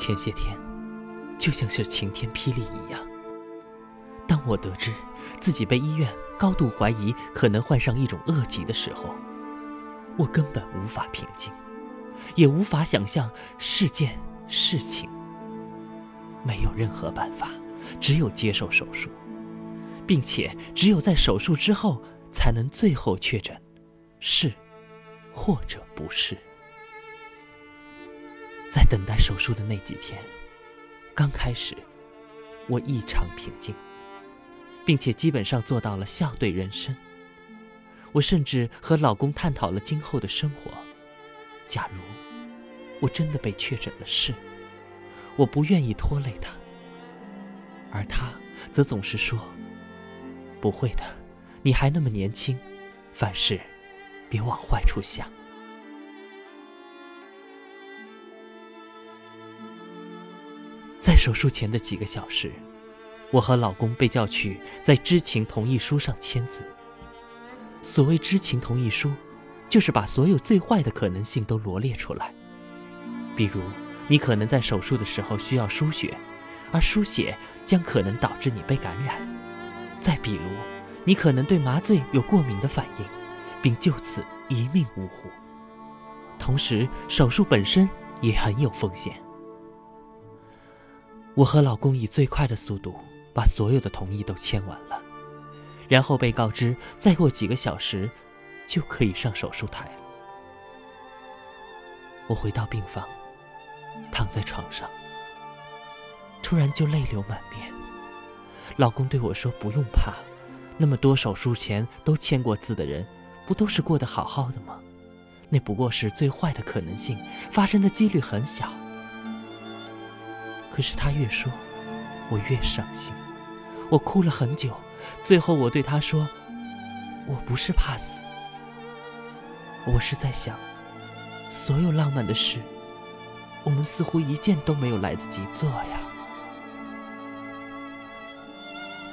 前些天，就像是晴天霹雳一样。当我得知自己被医院高度怀疑可能患上一种恶疾的时候，我根本无法平静，也无法想象事件事情。没有任何办法，只有接受手术，并且只有在手术之后才能最后确诊是或者不是。在等待手术的那几天，刚开始我异常平静，并且基本上做到了笑对人生。我甚至和老公探讨了今后的生活。假如我真的被确诊了是，我不愿意拖累他，而他则总是说：“不会的，你还那么年轻，凡事别往坏处想。”在手术前的几个小时，我和老公被叫去在知情同意书上签字。所谓知情同意书，就是把所有最坏的可能性都罗列出来。比如，你可能在手术的时候需要输血，而输血将可能导致你被感染；再比如，你可能对麻醉有过敏的反应，并就此一命呜呼。同时，手术本身也很有风险。我和老公以最快的速度把所有的同意都签完了，然后被告知再过几个小时就可以上手术台了。我回到病房，躺在床上，突然就泪流满面。老公对我说：“不用怕，那么多手术前都签过字的人，不都是过得好好的吗？那不过是最坏的可能性，发生的几率很小。”可是他越说，我越伤心，我哭了很久。最后我对他说：“我不是怕死，我是在想，所有浪漫的事，我们似乎一件都没有来得及做呀。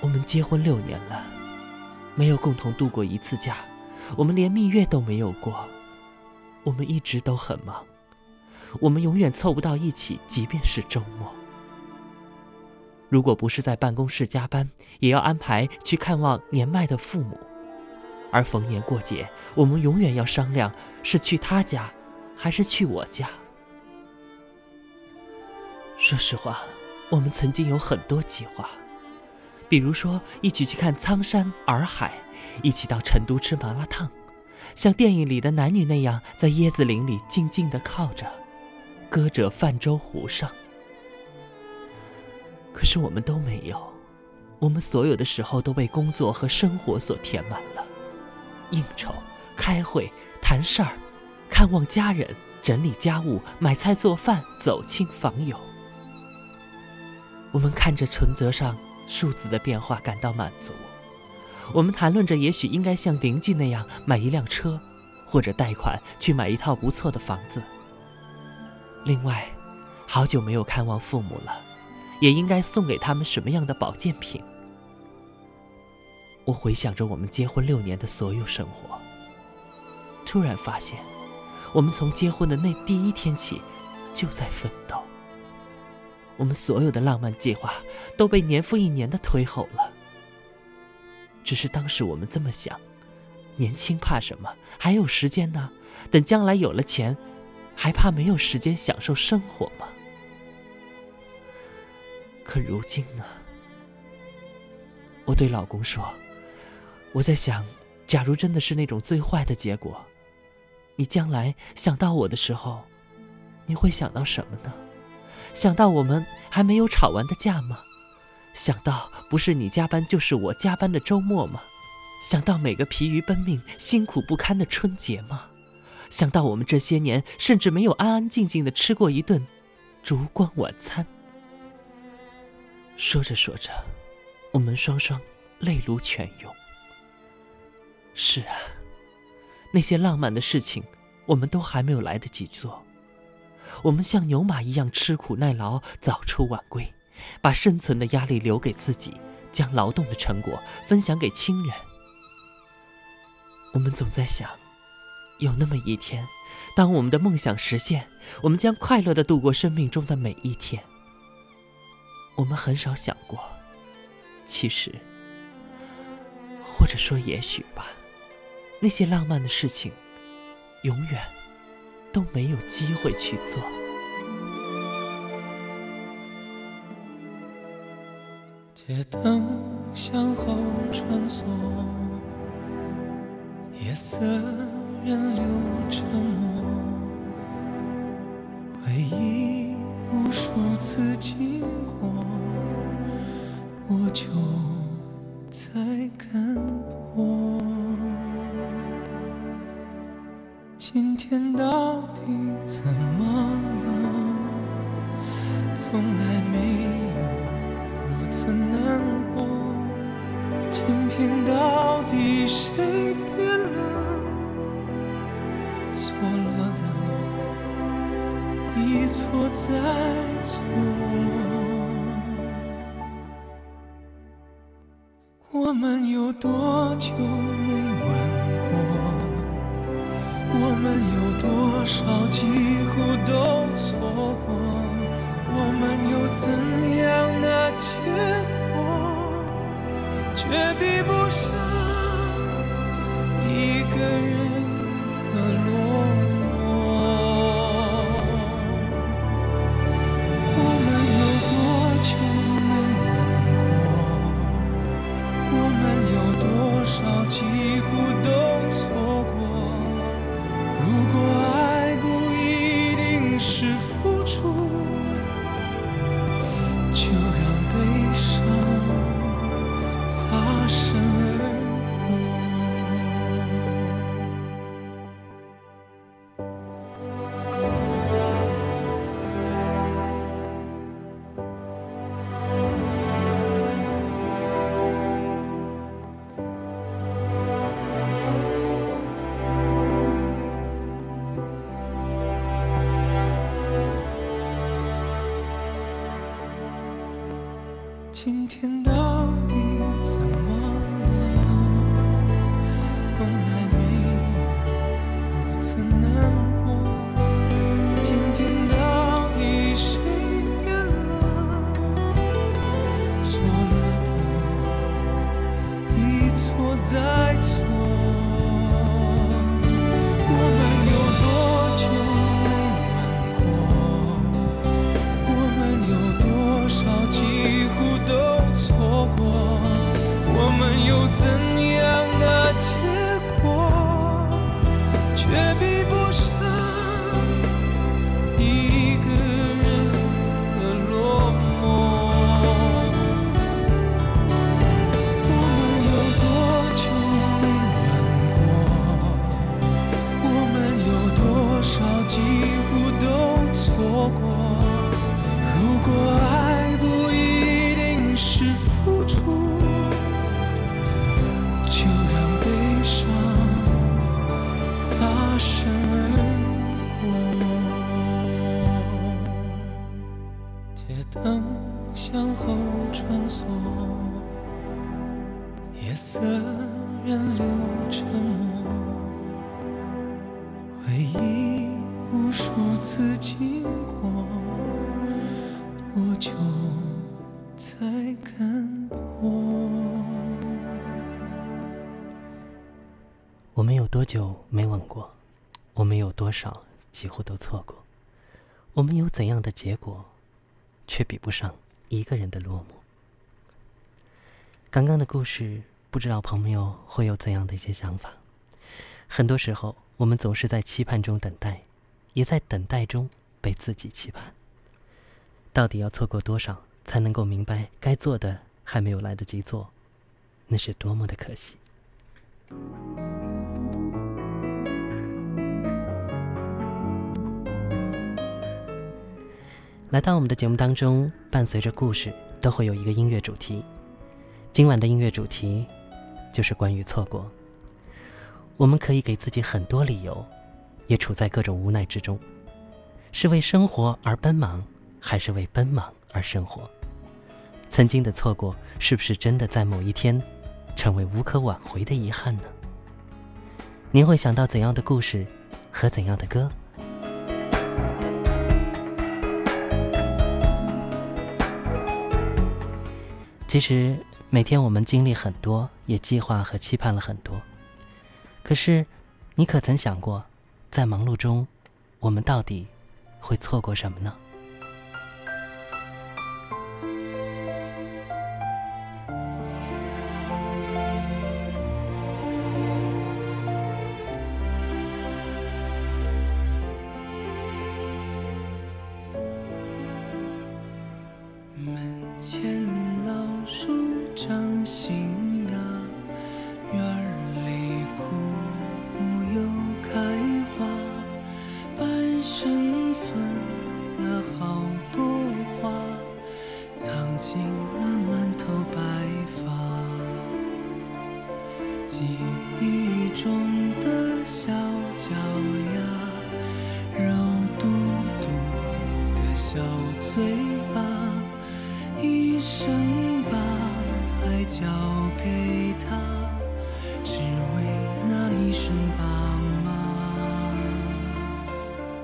我们结婚六年了，没有共同度过一次假，我们连蜜月都没有过，我们一直都很忙，我们永远凑不到一起，即便是周末。”如果不是在办公室加班，也要安排去看望年迈的父母，而逢年过节，我们永远要商量是去他家，还是去我家。说实话，我们曾经有很多计划，比如说一起去看苍山洱海，一起到成都吃麻辣烫，像电影里的男女那样，在椰子林里静静地靠着，歌者泛舟湖上。可是我们都没有，我们所有的时候都被工作和生活所填满了，应酬、开会、谈事儿、看望家人、整理家务、买菜做饭、走亲访友。我们看着存折上数字的变化感到满足，我们谈论着也许应该像邻居那样买一辆车，或者贷款去买一套不错的房子。另外，好久没有看望父母了。也应该送给他们什么样的保健品？我回想着我们结婚六年的所有生活，突然发现，我们从结婚的那第一天起就在奋斗。我们所有的浪漫计划都被年复一年的推后了。只是当时我们这么想：年轻怕什么？还有时间呢。等将来有了钱，还怕没有时间享受生活吗？可如今呢？我对老公说：“我在想，假如真的是那种最坏的结果，你将来想到我的时候，你会想到什么呢？想到我们还没有吵完的架吗？想到不是你加班就是我加班的周末吗？想到每个疲于奔命、辛苦不堪的春节吗？想到我们这些年甚至没有安安静静的吃过一顿烛光晚餐？”说着说着，我们双双泪如泉涌。是啊，那些浪漫的事情，我们都还没有来得及做。我们像牛马一样吃苦耐劳，早出晚归，把生存的压力留给自己，将劳动的成果分享给亲人。我们总在想，有那么一天，当我们的梦想实现，我们将快乐的度过生命中的每一天。我们很少想过，其实，或者说也许吧，那些浪漫的事情，永远都没有机会去做。街灯向后穿梭，夜色人流沉默，回忆无数次经就在看破。今天到底怎么了？从来没有如此难过。今天到底谁变了？错了的一错再错。们有多久没吻过？我们有多少几乎都错过？我们有怎样的结果，却比不上一个人几乎都错过？我们有怎样的结果，却比不上一个人的落寞？刚刚的故事，不知道朋友会有怎样的一些想法？很多时候，我们总是在期盼中等待，也在等待中被自己期盼。到底要错过多少，才能够明白该做的还没有来得及做？那是多么的可惜！来到我们的节目当中，伴随着故事都会有一个音乐主题。今晚的音乐主题就是关于错过。我们可以给自己很多理由，也处在各种无奈之中。是为生活而奔忙，还是为奔忙而生活？曾经的错过，是不是真的在某一天，成为无可挽回的遗憾呢？您会想到怎样的故事和怎样的歌？其实每天我们经历很多，也计划和期盼了很多。可是，你可曾想过，在忙碌中，我们到底会错过什么呢？assim.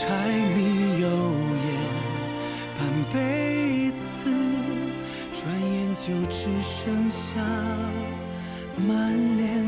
柴米油盐半辈子，转眼就只剩下满脸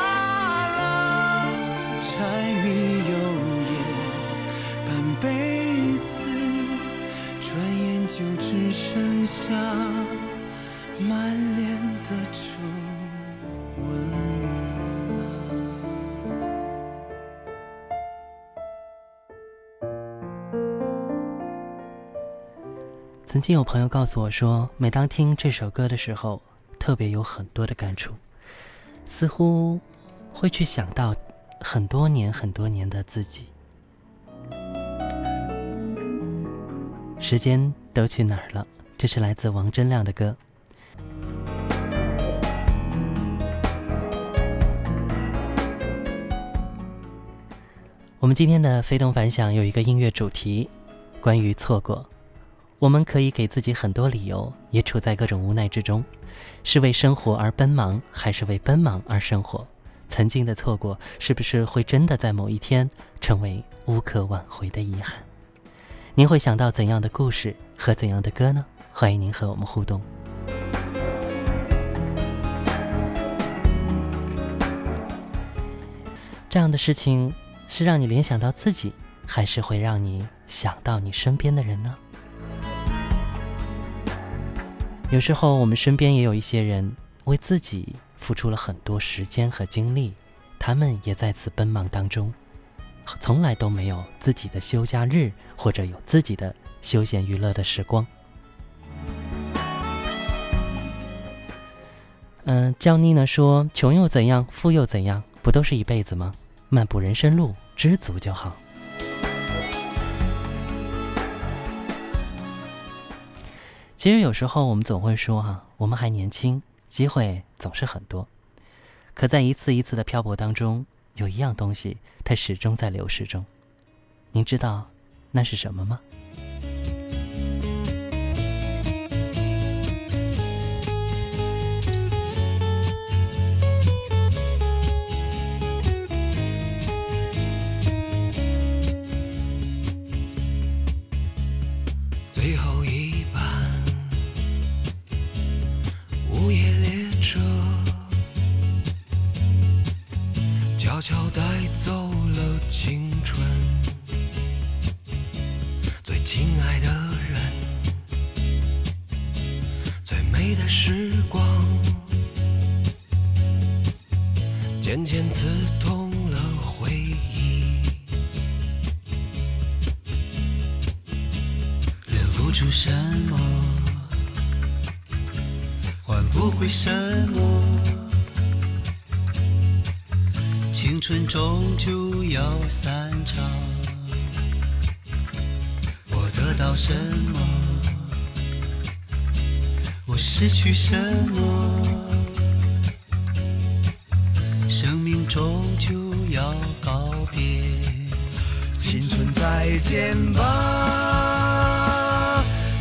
柴米油盐半辈子，转眼就只剩下满脸的皱纹。曾经有朋友告诉我说，每当听这首歌的时候，特别有很多的感触，似乎会去想到。很多年很多年的自己，时间都去哪儿了？这是来自王铮亮的歌。我们今天的非动凡响有一个音乐主题，关于错过。我们可以给自己很多理由，也处在各种无奈之中，是为生活而奔忙，还是为奔忙而生活？曾经的错过，是不是会真的在某一天成为无可挽回的遗憾？您会想到怎样的故事和怎样的歌呢？欢迎您和我们互动。这样的事情是让你联想到自己，还是会让你想到你身边的人呢？有时候我们身边也有一些人为自己。付出了很多时间和精力，他们也在此奔忙当中，从来都没有自己的休假日或者有自己的休闲娱乐的时光。嗯，娇妮呢说：“穷又怎样，富又怎样？不都是一辈子吗？漫步人生路，知足就好。其实有时候我们总会说哈，我们还年轻，机会总是很多。可在一次一次的漂泊当中，有一样东西，它始终在流逝中。您知道那是什么吗？悄悄带走了青春，最亲爱的人，最美的时光，渐渐刺痛了回忆，留不住什么，换不回什么。春终究要散场，我得到什么？我失去什么？生命终究要告别，青春再见吧，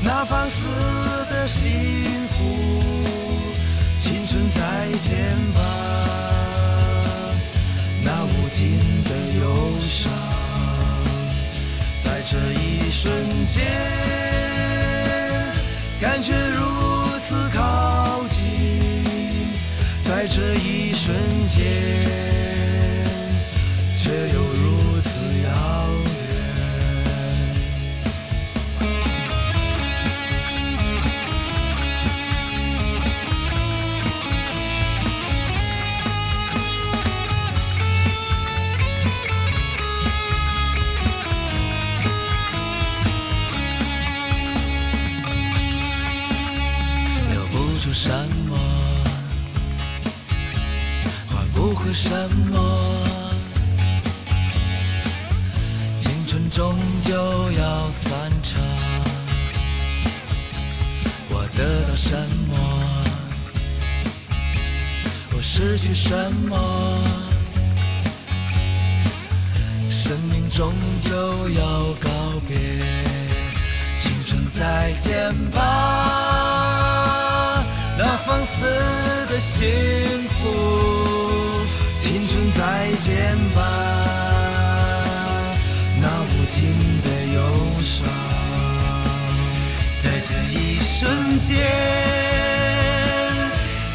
那放肆的心心的忧伤，在这一瞬间，感觉如此靠近，在这一瞬间，什么？青春终究要散场。我得到什么？我失去什么？生命终究要告别。青春再见吧，那放肆的幸福。再见吧，那无尽的忧伤，在这一瞬间，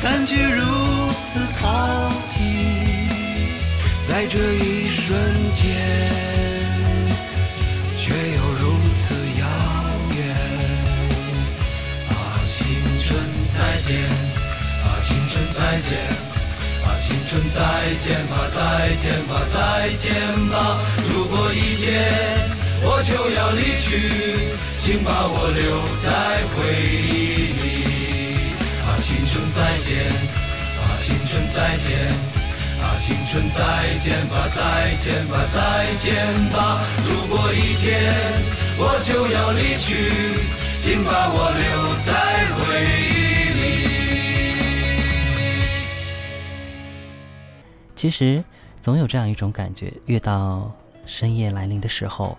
感觉如此靠近，在这一瞬间，却又如此遥远。啊，青春再见，啊，青春再见。青春再见吧，再见吧，再见吧。如果一天我就要离去，请把我留在回忆里。啊，青春再见，啊，青春再见，啊，青春再见吧，再见吧，再见吧。如果一天我就要离去，请把我留在回忆其实，总有这样一种感觉：越到深夜来临的时候，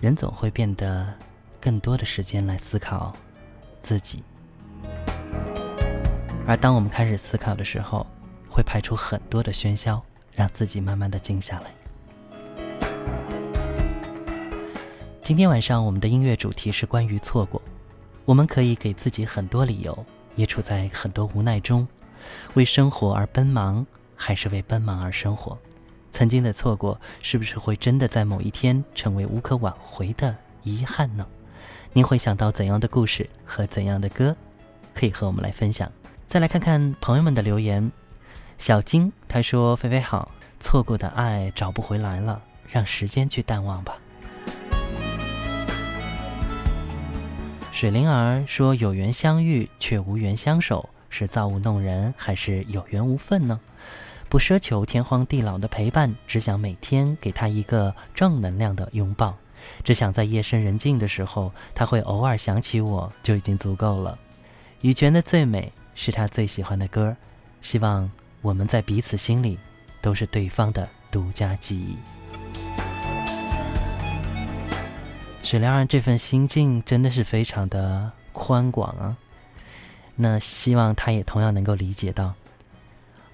人总会变得更多的时间来思考自己。而当我们开始思考的时候，会排除很多的喧嚣，让自己慢慢的静下来。今天晚上我们的音乐主题是关于错过。我们可以给自己很多理由，也处在很多无奈中，为生活而奔忙。还是为奔忙而生活，曾经的错过，是不是会真的在某一天成为无可挽回的遗憾呢？您会想到怎样的故事和怎样的歌，可以和我们来分享？再来看看朋友们的留言。小金他说：“菲菲好，错过的爱找不回来了，让时间去淡忘吧。”水灵儿说：“有缘相遇却无缘相守，是造物弄人，还是有缘无分呢？”不奢求天荒地老的陪伴，只想每天给他一个正能量的拥抱。只想在夜深人静的时候，他会偶尔想起我，就已经足够了。羽泉的最美是他最喜欢的歌，希望我们在彼此心里都是对方的独家记忆。水疗儿这份心境真的是非常的宽广啊，那希望他也同样能够理解到。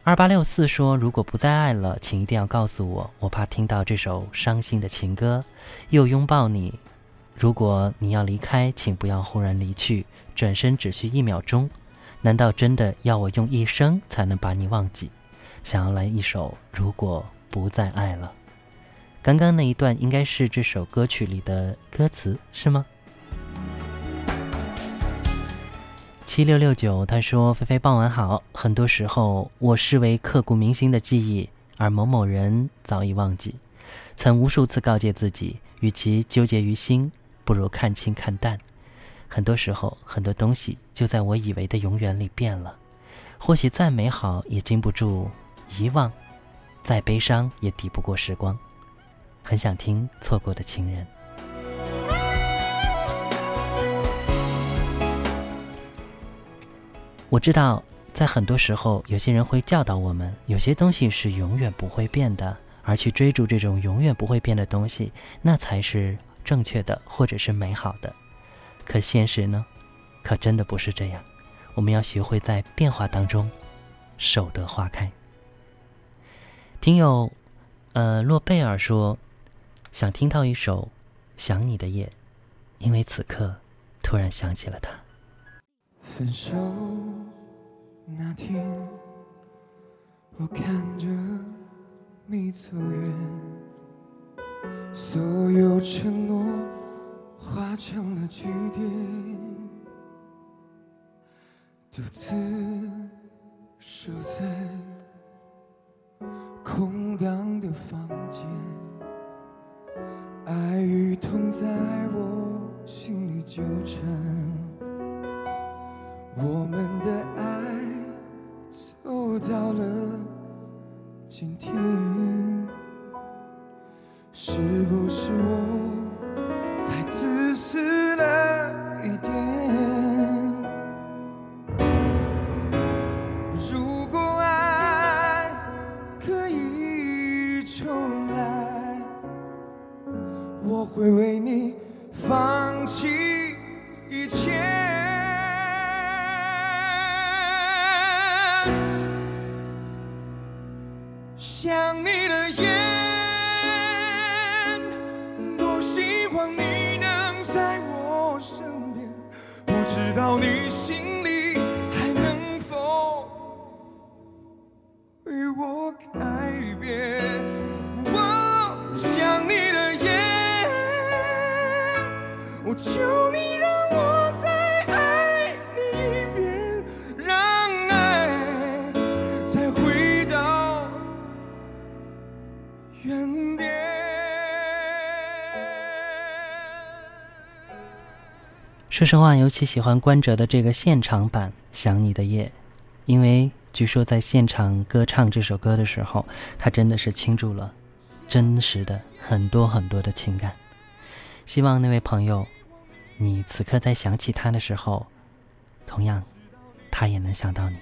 二八六四说：“如果不再爱了，请一定要告诉我，我怕听到这首伤心的情歌。又拥抱你，如果你要离开，请不要忽然离去，转身只需一秒钟。难道真的要我用一生才能把你忘记？想要来一首《如果不再爱了》。刚刚那一段应该是这首歌曲里的歌词，是吗？”七六六九，他说：“菲菲，傍晚好。很多时候，我视为刻骨铭心的记忆，而某某人早已忘记。曾无数次告诫自己，与其纠结于心，不如看清看淡。很多时候，很多东西就在我以为的永远里变了。或许再美好，也经不住遗忘；再悲伤，也抵不过时光。很想听《错过的情人》。”我知道，在很多时候，有些人会教导我们，有些东西是永远不会变的，而去追逐这种永远不会变的东西，那才是正确的，或者是美好的。可现实呢？可真的不是这样。我们要学会在变化当中，守得花开。听友，呃，诺贝尔说，想听到一首《想你的夜》，因为此刻突然想起了他。分手那天，我看着你走远，所有承诺化成了句点，独自守在空荡的房间，爱与痛在我心里纠缠。我们的爱走到了今天，是不是我我改变。我想你的夜，我求你让我再爱你一遍，让爱再回到原点。说实话，尤其喜欢关喆的这个现场版《想你的夜》，因为据说在现场歌唱这首歌的时候，他真的是倾注了真实的很多很多的情感。希望那位朋友，你此刻在想起他的时候，同样，他也能想到你。